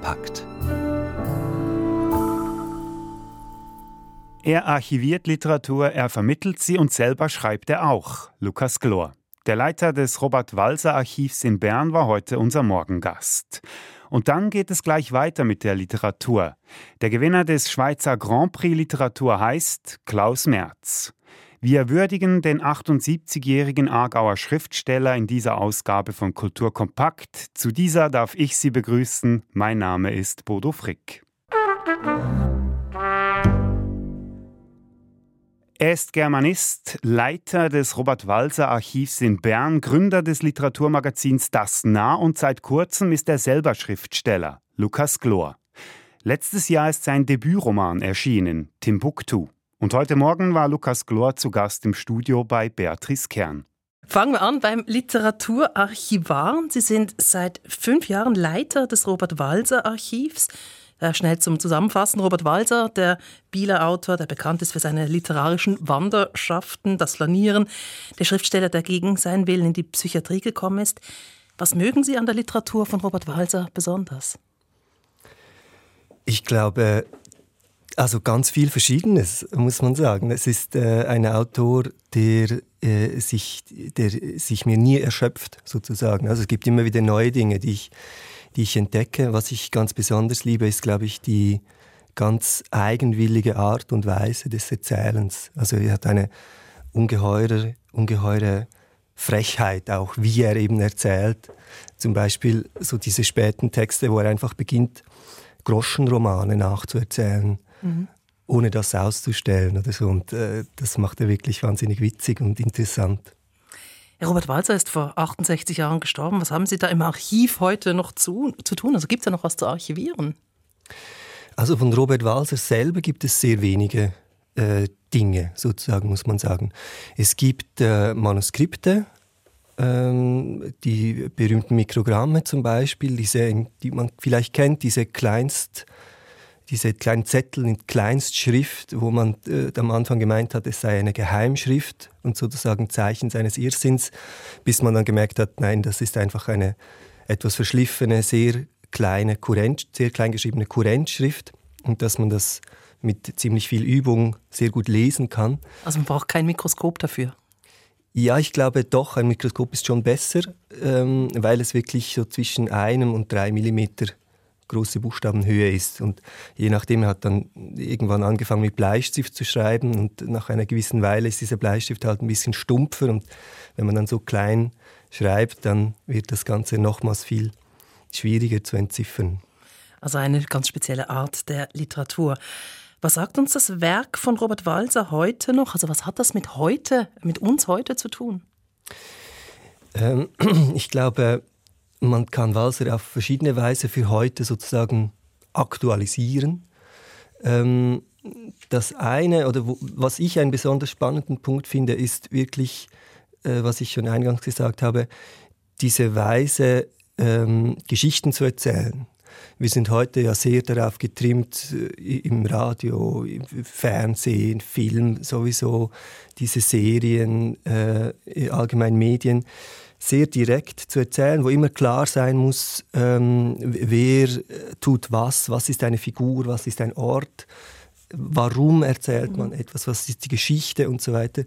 kompakt. Er archiviert Literatur, er vermittelt sie und selber schreibt er auch. Lukas Glor. Der Leiter des Robert-Walser-Archivs in Bern war heute unser Morgengast. Und dann geht es gleich weiter mit der Literatur. Der Gewinner des Schweizer Grand Prix Literatur heißt Klaus Merz. Wir würdigen den 78-jährigen Aargauer Schriftsteller in dieser Ausgabe von Kultur Kompakt. Zu dieser darf ich Sie begrüßen. Mein Name ist Bodo Frick. Er ist Germanist, Leiter des Robert-Walser-Archivs in Bern, Gründer des Literaturmagazins Das Nah und seit kurzem ist er selber Schriftsteller, Lukas Glor. Letztes Jahr ist sein Debütroman erschienen, Timbuktu. Und heute Morgen war Lukas Glor zu Gast im Studio bei Beatrice Kern. Fangen wir an beim Literaturarchivar. Sie sind seit fünf Jahren Leiter des Robert-Walser-Archivs. Äh, schnell zum Zusammenfassen. Robert Walser, der Bieler Autor, der bekannt ist für seine literarischen Wanderschaften, das Flanieren, der Schriftsteller, der gegen seinen Willen in die Psychiatrie gekommen ist. Was mögen Sie an der Literatur von Robert Walser besonders? Ich glaube, also ganz viel Verschiedenes, muss man sagen. Es ist äh, ein Autor, der, äh, sich, der sich mir nie erschöpft, sozusagen. Also es gibt immer wieder neue Dinge, die ich, die ich entdecke. Was ich ganz besonders liebe, ist, glaube ich, die ganz eigenwillige Art und Weise des Erzählens. Also er hat eine ungeheure, ungeheure Frechheit, auch wie er eben erzählt. Zum Beispiel so diese späten Texte, wo er einfach beginnt, Groschenromane nachzuerzählen mhm. ohne das auszustellen oder so. Und äh, das macht er wirklich wahnsinnig witzig und interessant. Robert Walzer ist vor 68 Jahren gestorben. Was haben Sie da im Archiv heute noch zu, zu tun? Also gibt es da noch was zu archivieren? Also von Robert Walzer selber gibt es sehr wenige äh, Dinge, sozusagen, muss man sagen. Es gibt äh, Manuskripte, ähm, die berühmten Mikrogramme zum Beispiel, diese, die man vielleicht kennt, diese Kleinst- diese kleinen Zettel in Kleinstschrift, wo man äh, am Anfang gemeint hat, es sei eine Geheimschrift und sozusagen Zeichen seines Irrsinns, bis man dann gemerkt hat, nein, das ist einfach eine etwas verschliffene, sehr kleine, Kurrent, sehr klein geschriebene Kurrentschrift und dass man das mit ziemlich viel Übung sehr gut lesen kann. Also man braucht kein Mikroskop dafür? Ja, ich glaube doch, ein Mikroskop ist schon besser, ähm, weil es wirklich so zwischen einem und drei Millimeter große Buchstabenhöhe ist. Und je nachdem, er hat dann irgendwann angefangen mit Bleistift zu schreiben und nach einer gewissen Weile ist dieser Bleistift halt ein bisschen stumpfer und wenn man dann so klein schreibt, dann wird das Ganze nochmals viel schwieriger zu entziffern. Also eine ganz spezielle Art der Literatur. Was sagt uns das Werk von Robert Walser heute noch? Also was hat das mit heute, mit uns heute zu tun? Ähm, ich glaube, man kann Walser auf verschiedene Weise für heute sozusagen aktualisieren. Ähm, das eine, oder wo, was ich einen besonders spannenden Punkt finde, ist wirklich, äh, was ich schon eingangs gesagt habe, diese Weise, ähm, Geschichten zu erzählen. Wir sind heute ja sehr darauf getrimmt, äh, im Radio, im Fernsehen, Film sowieso, diese Serien, äh, allgemein Medien sehr direkt zu erzählen, wo immer klar sein muss, ähm, wer äh, tut was, was ist eine Figur, was ist ein Ort, warum erzählt man etwas, was ist die Geschichte und so weiter.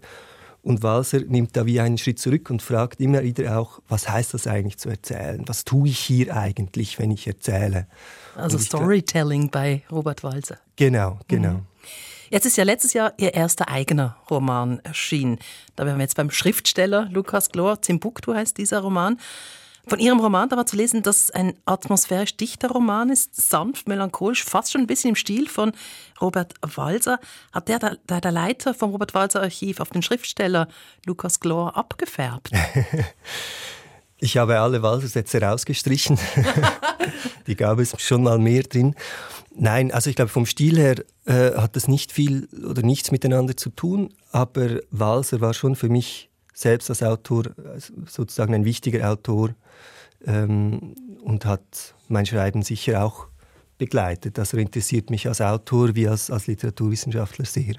Und Walser nimmt da wie einen Schritt zurück und fragt immer wieder auch, was heißt das eigentlich zu erzählen? Was tue ich hier eigentlich, wenn ich erzähle? Also Storytelling bei Robert Walser. Genau, genau. Mhm. Jetzt ist ja letztes Jahr Ihr erster eigener Roman erschienen. Da wären wir jetzt beim Schriftsteller Lukas Glor. Timbuktu heißt dieser Roman. Von Ihrem Roman da war zu lesen, dass es ein atmosphärisch dichter Roman ist, sanft, melancholisch, fast schon ein bisschen im Stil von Robert Walser. Hat der, der, der Leiter vom Robert Walser Archiv auf den Schriftsteller Lukas Glor abgefärbt? Ich habe alle Walser-Sätze rausgestrichen. Die gab es schon mal mehr drin. Nein, also ich glaube, vom Stil her äh, hat das nicht viel oder nichts miteinander zu tun, aber Walser war schon für mich selbst als Autor sozusagen ein wichtiger Autor ähm, und hat mein Schreiben sicher auch begleitet. Also interessiert mich als Autor wie als, als Literaturwissenschaftler sehr.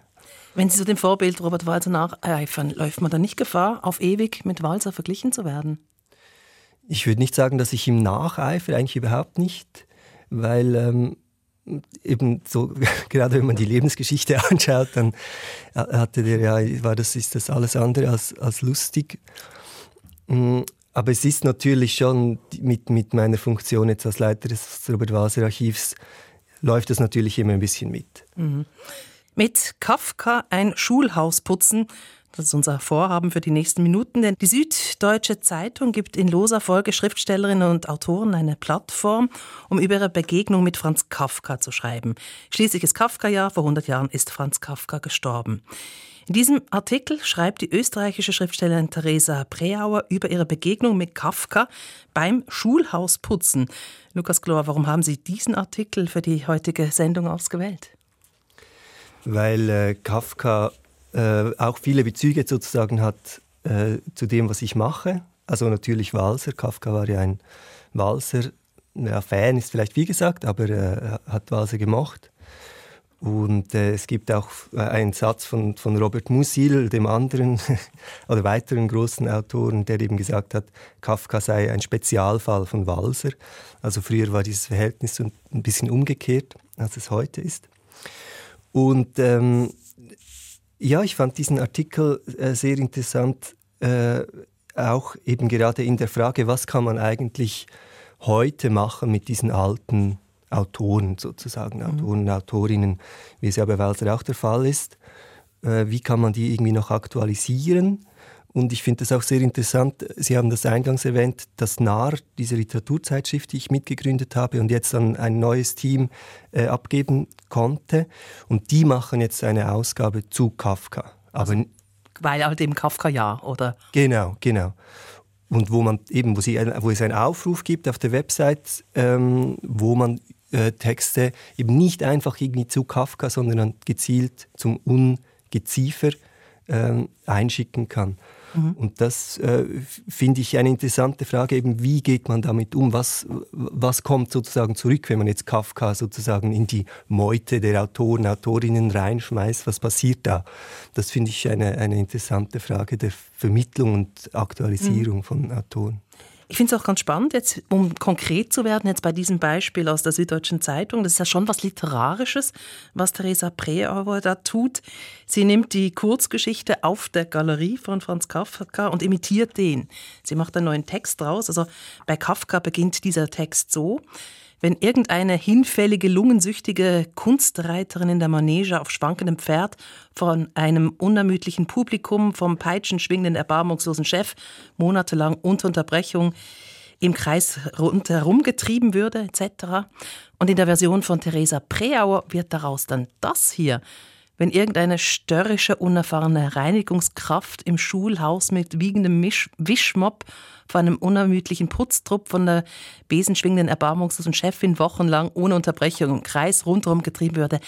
Wenn Sie so dem Vorbild Robert Walser nacheifern, läuft man dann nicht Gefahr, auf ewig mit Walser verglichen zu werden? Ich würde nicht sagen, dass ich ihm nacheifere, eigentlich überhaupt nicht. weil ähm, eben so, gerade wenn man die Lebensgeschichte anschaut, dann hatte der ja, war das, ist das alles andere als, als lustig. Mm, aber es ist natürlich schon mit, mit meiner Funktion jetzt als Leiter des Robert Walser Archivs, läuft das natürlich immer ein bisschen mit. Mhm. Mit Kafka ein Schulhaus putzen, das ist unser Vorhaben für die nächsten Minuten, denn die Süddeutsche Zeitung gibt in loser Folge Schriftstellerinnen und Autoren eine Plattform, um über ihre Begegnung mit Franz Kafka zu schreiben. Schließlich ist Kafka-Jahr, vor 100 Jahren ist Franz Kafka gestorben. In diesem Artikel schreibt die österreichische Schriftstellerin Theresa Preauer über ihre Begegnung mit Kafka beim Schulhausputzen. Lukas Glor, warum haben Sie diesen Artikel für die heutige Sendung ausgewählt? Weil äh, Kafka äh, auch viele Bezüge sozusagen hat äh, zu dem, was ich mache. Also natürlich Walser. Kafka war ja ein Walser. Ja, Fan ist vielleicht wie gesagt, aber äh, hat Walser gemocht. Und äh, es gibt auch äh, einen Satz von, von Robert Musil, dem anderen oder weiteren großen Autoren, der eben gesagt hat, Kafka sei ein Spezialfall von Walser. Also früher war dieses Verhältnis ein bisschen umgekehrt, als es heute ist. Und ähm, ja, ich fand diesen Artikel äh, sehr interessant, äh, auch eben gerade in der Frage, was kann man eigentlich heute machen mit diesen alten Autoren sozusagen, mhm. Autoren, Autorinnen, wie es ja bei Walser auch der Fall ist. Äh, wie kann man die irgendwie noch aktualisieren? Und ich finde das auch sehr interessant. Sie haben das eingangs erwähnt, das NAR, diese Literaturzeitschrift, die ich mitgegründet habe und jetzt an ein neues Team äh, abgeben konnte. Und die machen jetzt eine Ausgabe zu Kafka. Aber also, weil halt eben Kafka ja, oder? Genau, genau. Und wo man eben, wo, sie, wo es einen Aufruf gibt auf der Website, ähm, wo man äh, Texte eben nicht einfach irgendwie zu Kafka, sondern gezielt zum Ungeziefer äh, einschicken kann. Mhm. Und das äh, finde ich eine interessante Frage, eben wie geht man damit um? Was, was kommt sozusagen zurück, wenn man jetzt Kafka sozusagen in die Meute der Autoren, Autorinnen reinschmeißt? Was passiert da? Das finde ich eine, eine interessante Frage der Vermittlung und Aktualisierung mhm. von Autoren. Ich finde es auch ganz spannend, jetzt um konkret zu werden, jetzt bei diesem Beispiel aus der Süddeutschen Zeitung, das ist ja schon was Literarisches, was Theresa Preauer da tut. Sie nimmt die Kurzgeschichte auf der Galerie von Franz Kafka und imitiert den. Sie macht einen neuen Text draus. Also bei Kafka beginnt dieser Text so wenn irgendeine hinfällige, lungensüchtige Kunstreiterin in der Manege auf schwankendem Pferd von einem unermüdlichen Publikum, vom peitschenschwingenden, erbarmungslosen Chef monatelang unter Unterbrechung im Kreis rundherum getrieben würde, etc. Und in der Version von Theresa Preauer wird daraus dann das hier wenn irgendeine störrische, unerfahrene Reinigungskraft im Schulhaus mit wiegendem Misch Wischmopp vor einem unermüdlichen Putztrupp von der besenschwingenden, erbarmungslosen Chefin wochenlang ohne Unterbrechung im Kreis rundherum getrieben würde.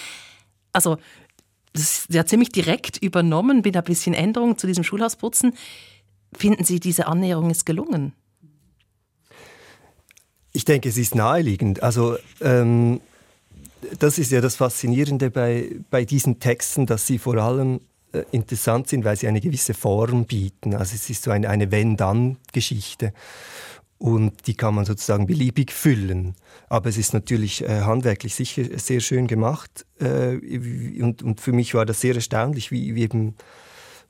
Also, das ist ja ziemlich direkt übernommen, mit ein bisschen Änderung zu diesem Schulhausputzen. Finden Sie, diese Annäherung ist gelungen? Ich denke, es ist naheliegend. Also, ähm das ist ja das Faszinierende bei, bei diesen Texten, dass sie vor allem äh, interessant sind, weil sie eine gewisse Form bieten. Also es ist so eine, eine Wenn-Dann-Geschichte. Und die kann man sozusagen beliebig füllen. Aber es ist natürlich äh, handwerklich sicher sehr schön gemacht. Äh, und, und für mich war das sehr erstaunlich, wie, wie eben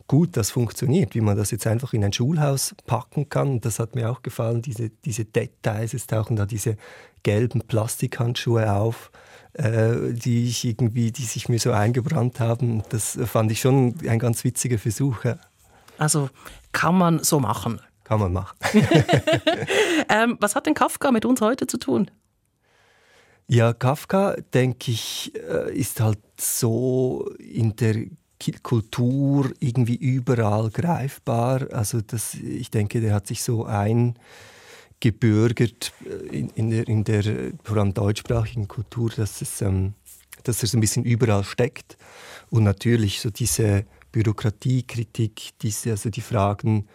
gut das funktioniert, wie man das jetzt einfach in ein Schulhaus packen kann. Das hat mir auch gefallen, diese, diese Details. Es tauchen da diese gelben Plastikhandschuhe auf äh, die ich irgendwie, die sich mir so eingebrannt haben. Das fand ich schon ein ganz witziger Versuch. Ja. Also kann man so machen. Kann man machen. ähm, was hat denn Kafka mit uns heute zu tun? Ja, Kafka, denke ich, äh, ist halt so in der Kultur irgendwie überall greifbar. Also das, ich denke, der hat sich so ein gebürgert äh, in, in, der, in der vor allem deutschsprachigen Kultur, dass, es, ähm, dass er so ein bisschen überall steckt. Und natürlich so diese Bürokratiekritik, diese, also die Fragen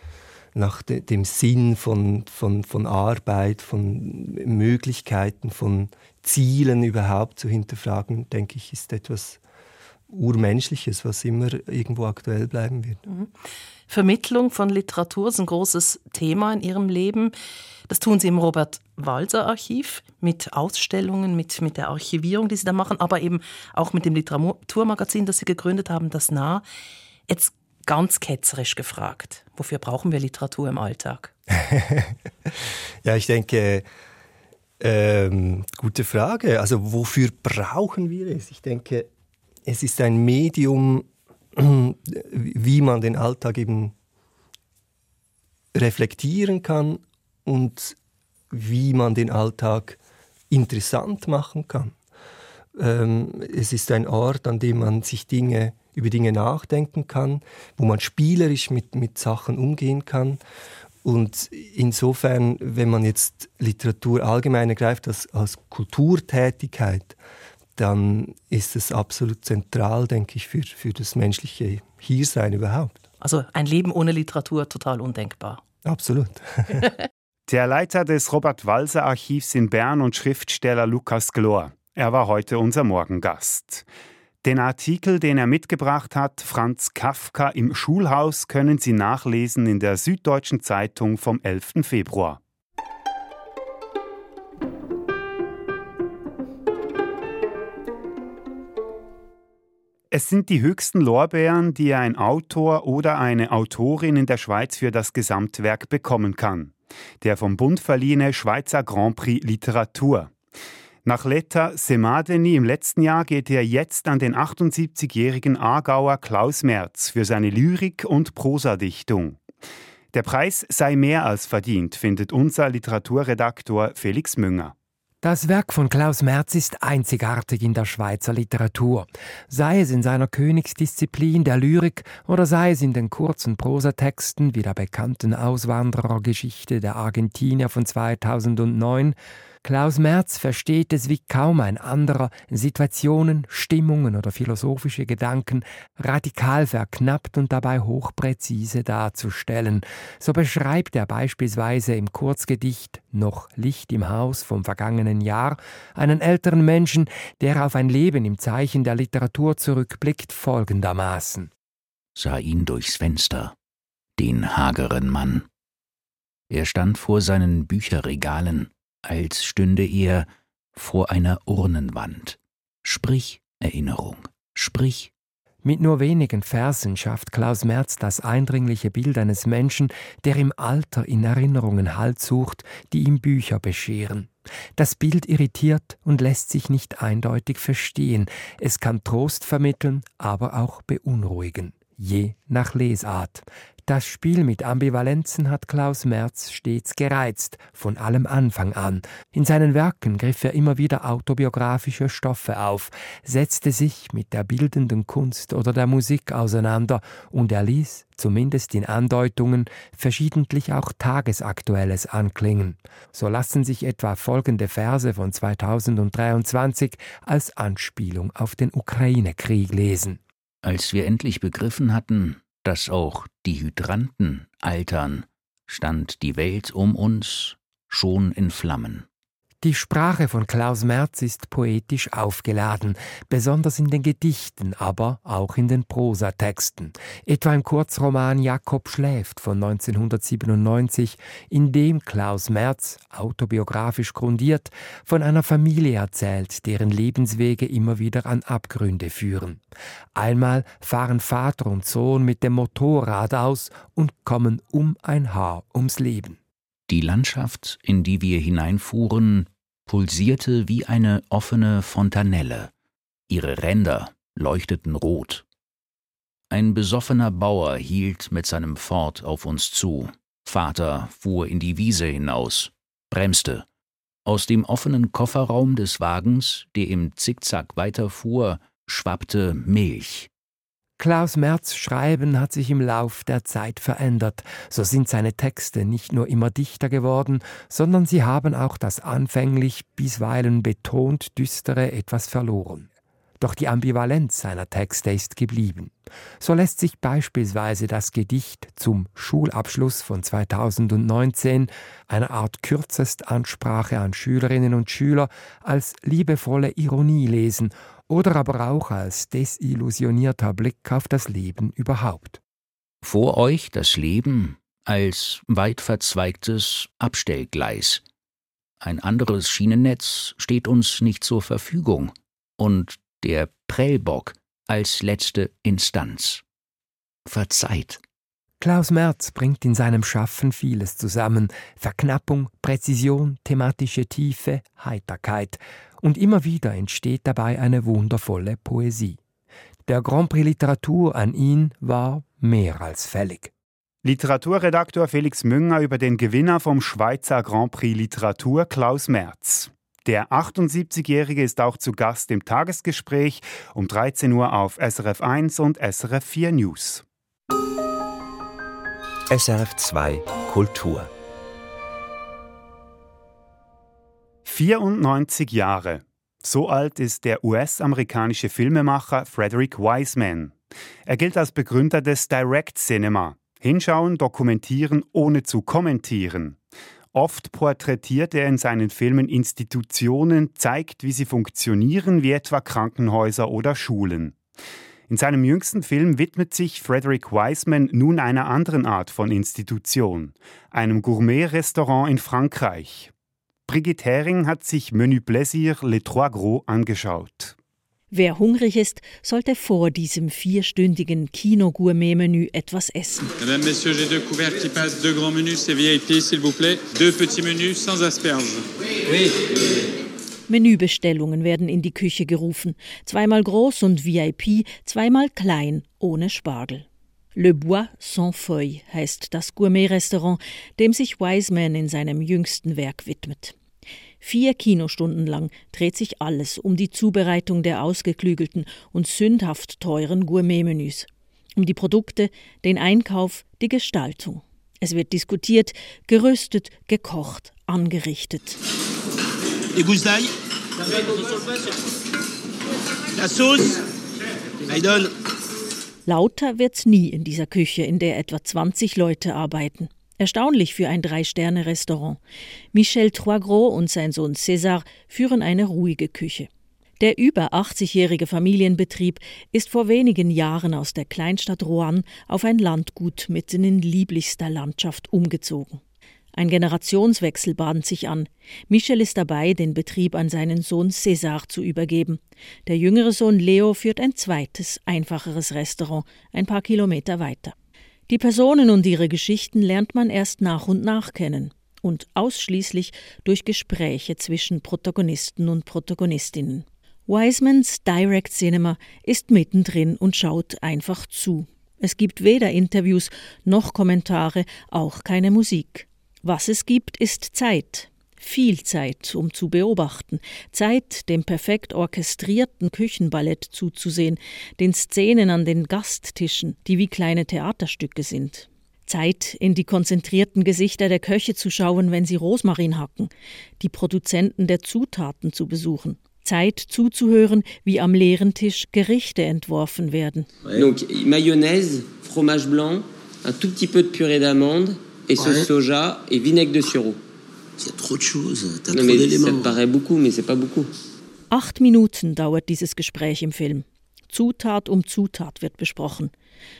nach de, dem Sinn von, von, von Arbeit, von Möglichkeiten, von Zielen überhaupt zu hinterfragen, denke ich, ist etwas Urmenschliches, was immer irgendwo aktuell bleiben wird. Mhm. Vermittlung von Literatur ist ein großes Thema in Ihrem Leben. Das tun Sie im Robert-Walser-Archiv mit Ausstellungen, mit, mit der Archivierung, die Sie da machen, aber eben auch mit dem Literaturmagazin, das Sie gegründet haben, das Nah. Jetzt ganz ketzerisch gefragt, wofür brauchen wir Literatur im Alltag? ja, ich denke, ähm, gute Frage. Also wofür brauchen wir es? Ich denke, es ist ein Medium, wie man den Alltag eben reflektieren kann und wie man den Alltag interessant machen kann. Ähm, es ist ein Ort, an dem man sich Dinge, über Dinge nachdenken kann, wo man spielerisch mit, mit Sachen umgehen kann. Und insofern, wenn man jetzt Literatur allgemein ergreift als, als Kulturtätigkeit, dann ist es absolut zentral, denke ich, für, für das menschliche Hiersein überhaupt. Also ein Leben ohne Literatur total undenkbar. Absolut. Der Leiter des Robert-Walser-Archivs in Bern und Schriftsteller Lukas Glor. Er war heute unser Morgengast. Den Artikel, den er mitgebracht hat, Franz Kafka im Schulhaus, können Sie nachlesen in der Süddeutschen Zeitung vom 11. Februar. Es sind die höchsten Lorbeeren, die ein Autor oder eine Autorin in der Schweiz für das Gesamtwerk bekommen kann. Der vom Bund verliehene Schweizer Grand Prix Literatur. Nach Letta Semadeni im letzten Jahr geht er jetzt an den 78-jährigen Aargauer Klaus Merz für seine Lyrik und Prosadichtung. Der Preis sei mehr als verdient, findet unser Literaturredaktor Felix Münger. Das Werk von Klaus Merz ist einzigartig in der Schweizer Literatur, sei es in seiner Königsdisziplin der Lyrik oder sei es in den kurzen Prosatexten wie der bekannten Auswanderergeschichte der Argentinier von 2009 Klaus Merz versteht es wie kaum ein anderer, Situationen, Stimmungen oder philosophische Gedanken radikal verknappt und dabei hochpräzise darzustellen. So beschreibt er beispielsweise im Kurzgedicht Noch Licht im Haus vom vergangenen Jahr einen älteren Menschen, der auf ein Leben im Zeichen der Literatur zurückblickt, folgendermaßen. Sah ihn durchs Fenster, den hageren Mann. Er stand vor seinen Bücherregalen, als stünde er vor einer Urnenwand. Sprich, Erinnerung, sprich. Mit nur wenigen Versen schafft Klaus Merz das eindringliche Bild eines Menschen, der im Alter in Erinnerungen Halt sucht, die ihm Bücher bescheren. Das Bild irritiert und lässt sich nicht eindeutig verstehen. Es kann Trost vermitteln, aber auch beunruhigen, je nach Lesart. Das Spiel mit Ambivalenzen hat Klaus Merz stets gereizt, von allem Anfang an. In seinen Werken griff er immer wieder autobiografische Stoffe auf, setzte sich mit der bildenden Kunst oder der Musik auseinander und er ließ, zumindest in Andeutungen, verschiedentlich auch Tagesaktuelles anklingen. So lassen sich etwa folgende Verse von 2023 als Anspielung auf den Ukraine-Krieg lesen. Als wir endlich begriffen hatten, dass auch die Hydranten altern, stand die Welt um uns schon in Flammen. Die Sprache von Klaus Merz ist poetisch aufgeladen, besonders in den Gedichten, aber auch in den Prosatexten. Etwa im Kurzroman Jakob schläft von 1997, in dem Klaus Merz, autobiografisch grundiert, von einer Familie erzählt, deren Lebenswege immer wieder an Abgründe führen. Einmal fahren Vater und Sohn mit dem Motorrad aus und kommen um ein Haar ums Leben. Die Landschaft, in die wir hineinfuhren, pulsierte wie eine offene Fontanelle. Ihre Ränder leuchteten rot. Ein besoffener Bauer hielt mit seinem Ford auf uns zu. Vater fuhr in die Wiese hinaus, bremste. Aus dem offenen Kofferraum des Wagens, der im Zickzack weiterfuhr, schwappte Milch. Klaus Merz Schreiben hat sich im Lauf der Zeit verändert. So sind seine Texte nicht nur immer dichter geworden, sondern sie haben auch das anfänglich bisweilen betont düstere etwas verloren. Doch die Ambivalenz seiner Texte ist geblieben. So lässt sich beispielsweise das Gedicht zum Schulabschluss von 2019, eine Art Kürzestansprache an Schülerinnen und Schüler, als liebevolle Ironie lesen oder aber auch als desillusionierter Blick auf das Leben überhaupt. Vor euch das Leben als weit verzweigtes Abstellgleis. Ein anderes Schienennetz steht uns nicht zur Verfügung und der Prellbock als letzte Instanz. Verzeiht. Klaus Merz bringt in seinem Schaffen vieles zusammen. Verknappung, Präzision, thematische Tiefe, Heiterkeit. Und immer wieder entsteht dabei eine wundervolle Poesie. Der Grand Prix Literatur an ihn war mehr als fällig. Literaturredaktor Felix Münger über den Gewinner vom Schweizer Grand Prix Literatur Klaus Merz. Der 78-Jährige ist auch zu Gast im Tagesgespräch um 13 Uhr auf SRF 1 und SRF 4 News. SRF 2 Kultur 94 Jahre. So alt ist der US-amerikanische Filmemacher Frederick Wiseman. Er gilt als Begründer des Direct Cinema. Hinschauen, dokumentieren, ohne zu kommentieren. Oft porträtiert er in seinen Filmen Institutionen, zeigt, wie sie funktionieren, wie etwa Krankenhäuser oder Schulen. In seinem jüngsten Film widmet sich Frederick Wiseman nun einer anderen Art von Institution, einem Gourmet-Restaurant in Frankreich. Brigitte Hering hat sich Menu Plaisir Les Trois Gros angeschaut. Wer hungrig ist, sollte vor diesem vierstündigen Kino-Gourmet-Menü etwas essen. Mesdames, Messieurs, j'ai deux couverts qui passent. Deux grands menus, c'est VIP, s'il vous plaît. Deux petits menus sans asperges. Oui. Menübestellungen werden in die Küche gerufen. Zweimal groß und VIP, zweimal klein, ohne Spargel. Le Bois sans Feuilles heißt das Gourmet-Restaurant, dem sich Wiseman in seinem jüngsten Werk widmet. Vier Kinostunden lang dreht sich alles um die Zubereitung der ausgeklügelten und sündhaft teuren Gourmet-Menüs. Um die Produkte, den Einkauf, die Gestaltung. Es wird diskutiert, geröstet, gekocht, angerichtet. Gousses d'ail. La sauce. Aidon. Lauter wird's nie in dieser Küche, in der etwa 20 Leute arbeiten. Erstaunlich für ein Drei-Sterne-Restaurant. Michel Troisgros und sein Sohn César führen eine ruhige Küche. Der über 80-jährige Familienbetrieb ist vor wenigen Jahren aus der Kleinstadt Rouen auf ein Landgut mitten in lieblichster Landschaft umgezogen. Ein Generationswechsel bahnt sich an. Michel ist dabei, den Betrieb an seinen Sohn César zu übergeben. Der jüngere Sohn Leo führt ein zweites, einfacheres Restaurant ein paar Kilometer weiter. Die Personen und ihre Geschichten lernt man erst nach und nach kennen und ausschließlich durch Gespräche zwischen Protagonisten und Protagonistinnen. Wisemans Direct Cinema ist mittendrin und schaut einfach zu. Es gibt weder Interviews noch Kommentare, auch keine Musik. Was es gibt, ist Zeit. Viel Zeit, um zu beobachten, Zeit, dem perfekt orchestrierten Küchenballett zuzusehen, den Szenen an den Gasttischen, die wie kleine Theaterstücke sind. Zeit, in die konzentrierten Gesichter der Köche zu schauen, wenn sie Rosmarin hacken, die Produzenten der Zutaten zu besuchen. Zeit zuzuhören, wie am leeren Tisch Gerichte entworfen werden. Donc, Mayonnaise, fromage blanc, un tout petit peu de purée d'amande, et sauce soja et vinaigre de sureau. Il y a trop de choses, t'as trop d'éléments. Ça paraît beaucoup, mais c'est pas beaucoup. Acht Minuten dauert dieses Gespräch im Film. Zutat um Zutat wird besprochen.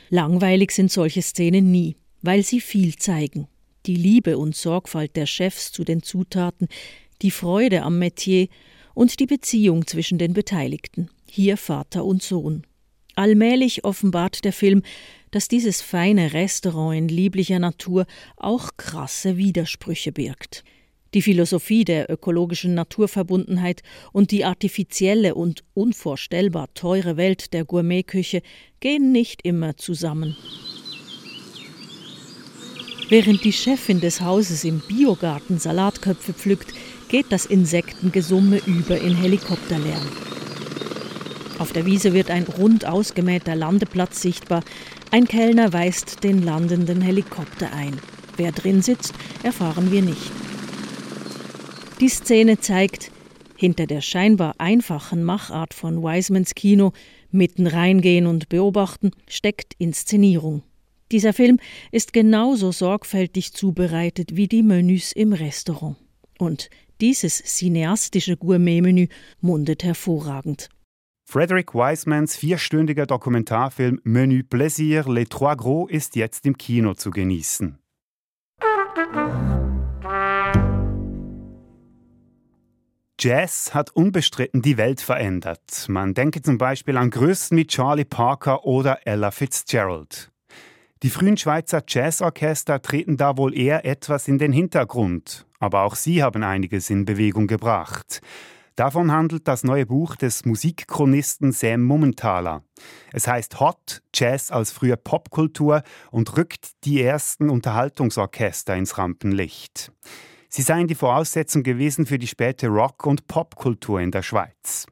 Langweilig sind solche Szenen nie, weil sie viel zeigen. Die Liebe und Sorgfalt der Chefs zu den Zutaten, die Freude am Metier und die Beziehung zwischen den Beteiligten, hier Vater und Sohn. Allmählich offenbart der Film, dass dieses feine Restaurant in lieblicher Natur auch krasse Widersprüche birgt. Die Philosophie der ökologischen Naturverbundenheit und die artifizielle und unvorstellbar teure Welt der Gourmetküche gehen nicht immer zusammen. Während die Chefin des Hauses im Biogarten Salatköpfe pflückt, geht das Insektengesumme über in Helikopterlärm. Auf der Wiese wird ein rund ausgemähter Landeplatz sichtbar. Ein Kellner weist den landenden Helikopter ein. Wer drin sitzt, erfahren wir nicht. Die Szene zeigt, hinter der scheinbar einfachen Machart von Wisemans Kino, mitten reingehen und beobachten, steckt Inszenierung. Dieser Film ist genauso sorgfältig zubereitet wie die Menüs im Restaurant. Und dieses cineastische Gourmet-Menü mundet hervorragend. Frederick Wisemans vierstündiger Dokumentarfilm Menü Plaisir Les Trois Gros ist jetzt im Kino zu genießen. Jazz hat unbestritten die Welt verändert. Man denke zum Beispiel an Größen wie Charlie Parker oder Ella Fitzgerald. Die frühen Schweizer Jazzorchester treten da wohl eher etwas in den Hintergrund, aber auch sie haben einiges in Bewegung gebracht. Davon handelt das neue Buch des Musikchronisten Sam Mumenthaler. Es heißt Hot Jazz als frühe Popkultur und rückt die ersten Unterhaltungsorchester ins Rampenlicht. Sie seien die Voraussetzung gewesen für die späte Rock- und Popkultur in der Schweiz.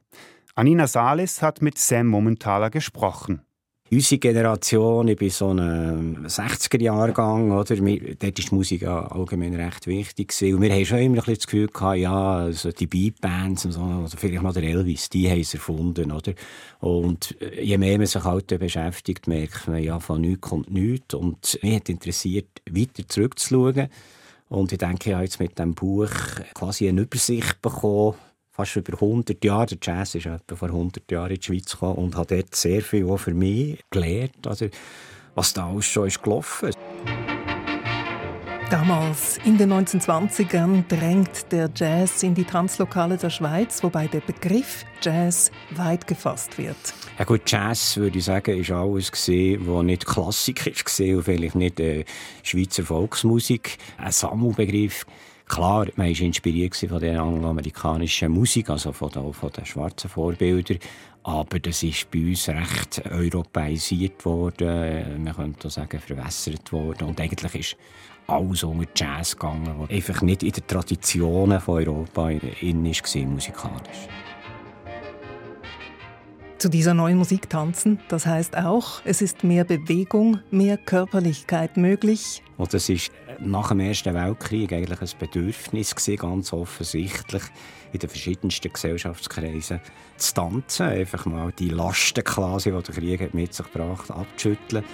Anina Salis hat mit Sam Mumenthaler gesprochen unsere Generation, ich bin so ein 60er-Jahrgang, oder? dort ist Musik allgemein recht wichtig gewesen. Und wir haben schon immer ein bisschen das Gefühl ja, also die Beatbands und so, oder vielleicht mal der Elvis, die haben es erfunden, oder? Und äh, je mehr man sich halt beschäftigt, merkt man, ja, von nichts kommt nichts. Und mich hat interessiert, weiter zurückzuschauen. Und ich denke, ich habe jetzt mit diesem Buch quasi eine Übersicht bekommen, fast über 100 Jahre. Der Jazz ist etwa vor 100 Jahren in die Schweiz gekommen und hat dort sehr viel auch für mich gelernt, also, was da alles schon ist gelaufen ist. Damals, in den 1920ern, drängt der Jazz in die Tanzlokale der Schweiz, wobei der Begriff Jazz weit gefasst wird. Ja gut, Jazz, würde ich sagen, ist alles gesehen, was nicht Klassik ist und vielleicht nicht äh, Schweizer Volksmusik. Ein Sammelbegriff. Klar, man war inspiriert von der angloamerikanischen Musik, also von den, von den schwarzen Vorbildern. Aber das ist bei uns recht europäisiert worden, man könnte auch sagen, verwässert worden. Und eigentlich ist alles unter Jazz gegangen, was einfach nicht in den Traditionen von Europa in war, musikalisch. Zu dieser neuen Musik tanzen, das heißt auch, es ist mehr Bewegung, mehr Körperlichkeit möglich. Und das ist nach dem Ersten Weltkrieg eigentlich ein Bedürfnis gewesen, ganz offensichtlich in den verschiedensten Gesellschaftskreisen zu tanzen, einfach mal die Lasten quasi, die der Krieg mit sich gebracht, abzuschütteln.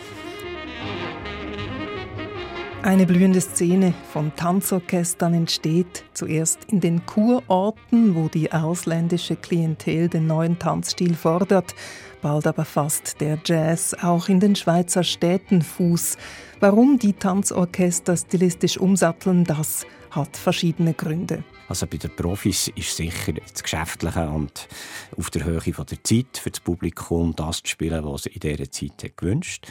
Eine blühende Szene von Tanzorchestern entsteht zuerst in den Kurorten, wo die ausländische Klientel den neuen Tanzstil fordert. Bald aber fasst der Jazz auch in den Schweizer Städten Fuß. Warum die Tanzorchester stilistisch umsatteln, das hat verschiedene Gründe. Also bei den Profis ist sicher das Geschäftliche und auf der Höhe von der Zeit für das Publikum das zu spielen, was sie in dieser Zeit gewünscht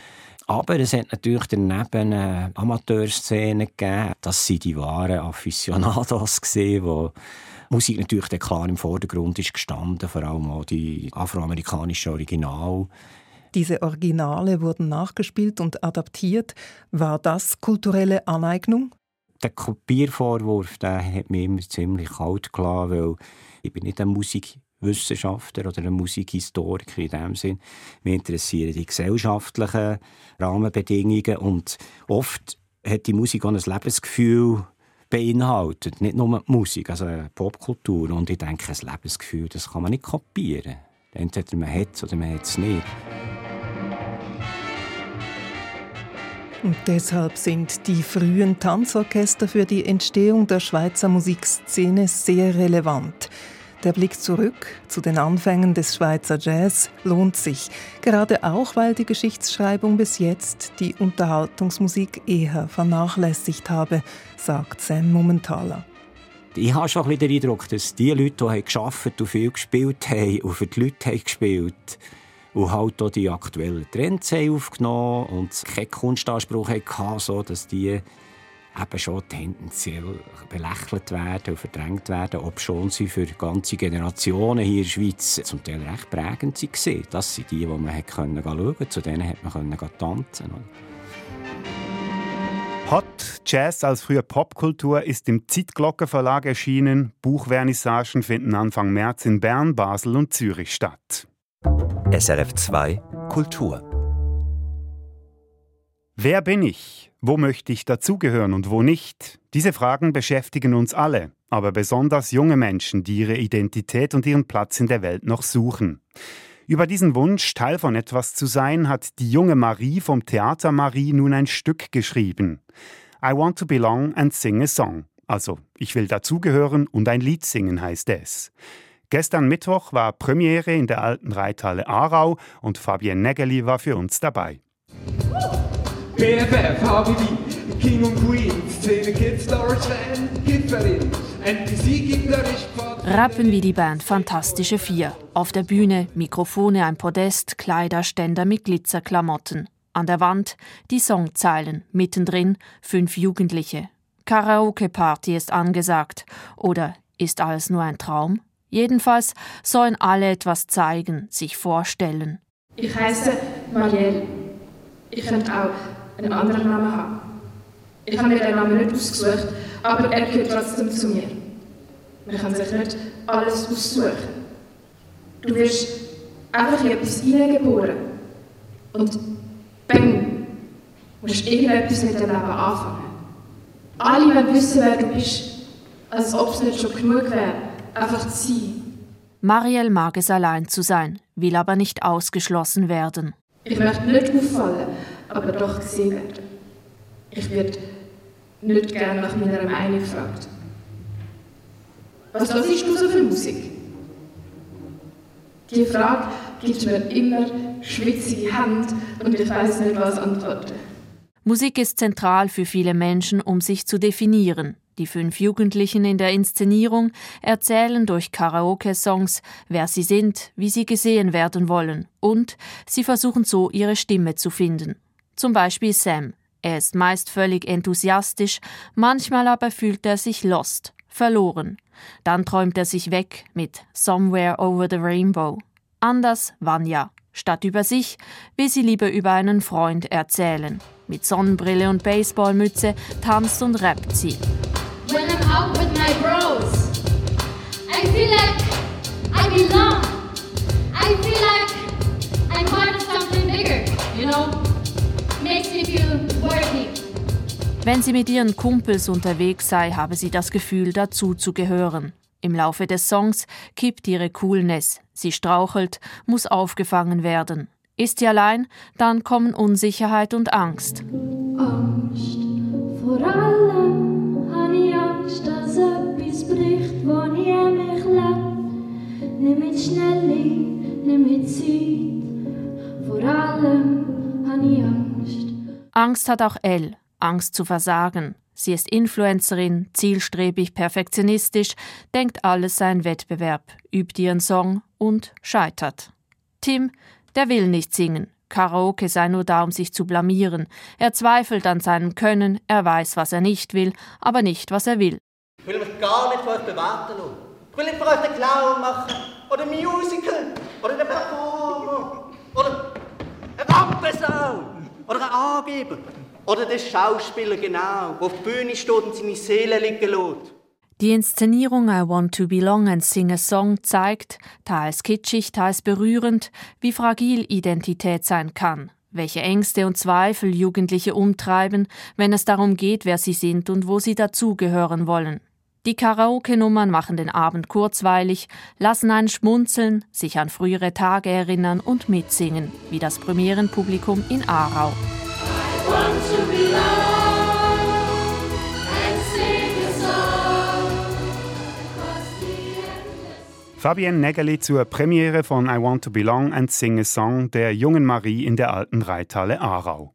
aber es hat natürlich daneben eine Amateurszene gegeben. Das sind die wahren Aficionados wo Musik natürlich klar im Vordergrund ist gestanden, vor allem auch die afroamerikanischen Original. Diese Originale wurden nachgespielt und adaptiert. War das kulturelle Aneignung? Der Kopiervorwurf der hat mich immer ziemlich kalt gelassen, weil ich bin nicht ein Musik Wissenschaftler oder ein Musikhistoriker in dem Sinn. Mich interessieren die gesellschaftlichen Rahmenbedingungen und oft hat die Musik auch ein Lebensgefühl beinhaltet, nicht nur die Musik, also Popkultur. Und ich denke, ein Lebensgefühl, das kann man nicht kopieren. Entweder man hat es oder man hat es nicht. Und deshalb sind die frühen Tanzorchester für die Entstehung der Schweizer Musikszene sehr relevant. Der Blick zurück zu den Anfängen des Schweizer Jazz lohnt sich, gerade auch weil die Geschichtsschreibung bis jetzt die Unterhaltungsmusik eher vernachlässigt habe, sagt Sam Mumenthaler. Ich habe schon ein den Eindruck, dass die Leute, die gearbeitet und viel gespielt haben und für die Leute haben gespielt und halt auch die aktuellen Trends haben aufgenommen und keinen Kunstanspruch hatten, so dass die eben schon tendenziell belächelt werden und verdrängt werden, ob schon sie für ganze Generationen hier in der Schweiz zum Teil recht prägend waren. Das sind die, die man schauen konnte, zu denen hat man tanzen Hot Jazz als frühe Popkultur ist im Zeitglocke erschienen. Buchvernissagen finden Anfang März in Bern, Basel und Zürich statt. SRF 2 Kultur Wer bin ich? Wo möchte ich dazugehören und wo nicht? Diese Fragen beschäftigen uns alle, aber besonders junge Menschen, die ihre Identität und ihren Platz in der Welt noch suchen. Über diesen Wunsch, Teil von etwas zu sein, hat die junge Marie vom Theater Marie nun ein Stück geschrieben. I want to belong and sing a song. Also, ich will dazugehören und ein Lied singen heißt es. Gestern Mittwoch war Premiere in der alten Reithalle Aarau und Fabienne Nägeli war für uns dabei. BFF, HBD, King und Queen, Szene Kids, Gipfelin, Gitarrist, Rappen wie die Band Fantastische Vier. Auf der Bühne Mikrofone, ein Podest, Kleiderständer mit Glitzerklamotten. An der Wand die Songzeilen, mittendrin fünf Jugendliche. Karaoke-Party ist angesagt. Oder ist alles nur ein Traum? Jedenfalls sollen alle etwas zeigen, sich vorstellen. Ich heiße Marielle. Ich könnte auch einen anderen Namen haben. Ich habe mir den Namen nicht ausgesucht, aber er gehört trotzdem zu mir. Man kann sich nicht alles aussuchen. Du wirst einfach in etwas hineingeboren. Und bang, musst irgendetwas mit dem Leben anfangen. Alle wollen wissen, wer du bist, als ob es nicht schon genug wäre, einfach sein. Marielle mag es allein zu sein, will aber nicht ausgeschlossen werden. Ich möchte nicht auffallen, aber doch gesehen werden. Ich werde nicht gerne nach meiner Meinung gefragt. Was hörst du so für Musik? Die Frage gibt mir immer schwitzige Hand und ich weiß nicht, was antworten. Musik ist zentral für viele Menschen, um sich zu definieren. Die fünf Jugendlichen in der Inszenierung erzählen durch Karaoke-Songs, wer sie sind, wie sie gesehen werden wollen und sie versuchen so ihre Stimme zu finden. Zum Beispiel Sam. Er ist meist völlig enthusiastisch, manchmal aber fühlt er sich lost, verloren. Dann träumt er sich weg mit Somewhere Over the Rainbow. Anders Vanya. Statt über sich will sie lieber über einen Freund erzählen. Mit Sonnenbrille und Baseballmütze tanzt und rappt sie. Out with my bros, I feel like I belong. I feel like I'm part of something bigger, you know? makes me feel worthy. Wenn sie mit ihren Kumpels unterwegs sei, habe sie das Gefühl, dazu zu gehören. Im Laufe des Songs kippt ihre Coolness. Sie strauchelt, muss aufgefangen werden. Ist sie allein, dann kommen Unsicherheit und Angst. Angst. Vor Vor allem habe ich Angst. Angst hat auch Elle, Angst zu versagen. Sie ist Influencerin, zielstrebig, perfektionistisch, denkt alles sei ein Wettbewerb, übt ihren Song und scheitert. Tim, der will nicht singen. Karaoke sei nur da, um sich zu blamieren. Er zweifelt an seinem Können, er weiß, was er nicht will, aber nicht, was er will. Ich will mich gar nicht von euch bewerten lassen. Ich will nicht von euch den Clown machen, oder Musical, oder den Performer, oder ein Rampensau. Oder ein Angeber. Oder der Schauspieler, genau, der auf der Bühne steht und seine Seele liegen lässt. Die Inszenierung I Want to Belong and Sing a Song zeigt, teils kitschig, teils berührend, wie fragil Identität sein kann, welche Ängste und Zweifel Jugendliche umtreiben, wenn es darum geht, wer sie sind und wo sie dazugehören wollen. Die Karaoke-Nummern machen den Abend kurzweilig, lassen einen schmunzeln, sich an frühere Tage erinnern und mitsingen, wie das Premierenpublikum in Aarau. Fabienne Nägeli zur Premiere von I Want to Belong and Sing a Song der jungen Marie in der alten Reithalle Aarau.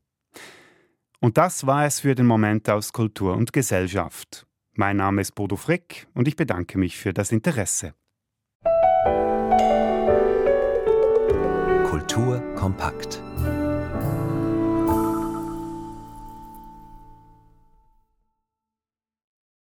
Und das war es für den Moment aus Kultur und Gesellschaft. Mein Name ist Bodo Frick und ich bedanke mich für das Interesse. Kultur kompakt.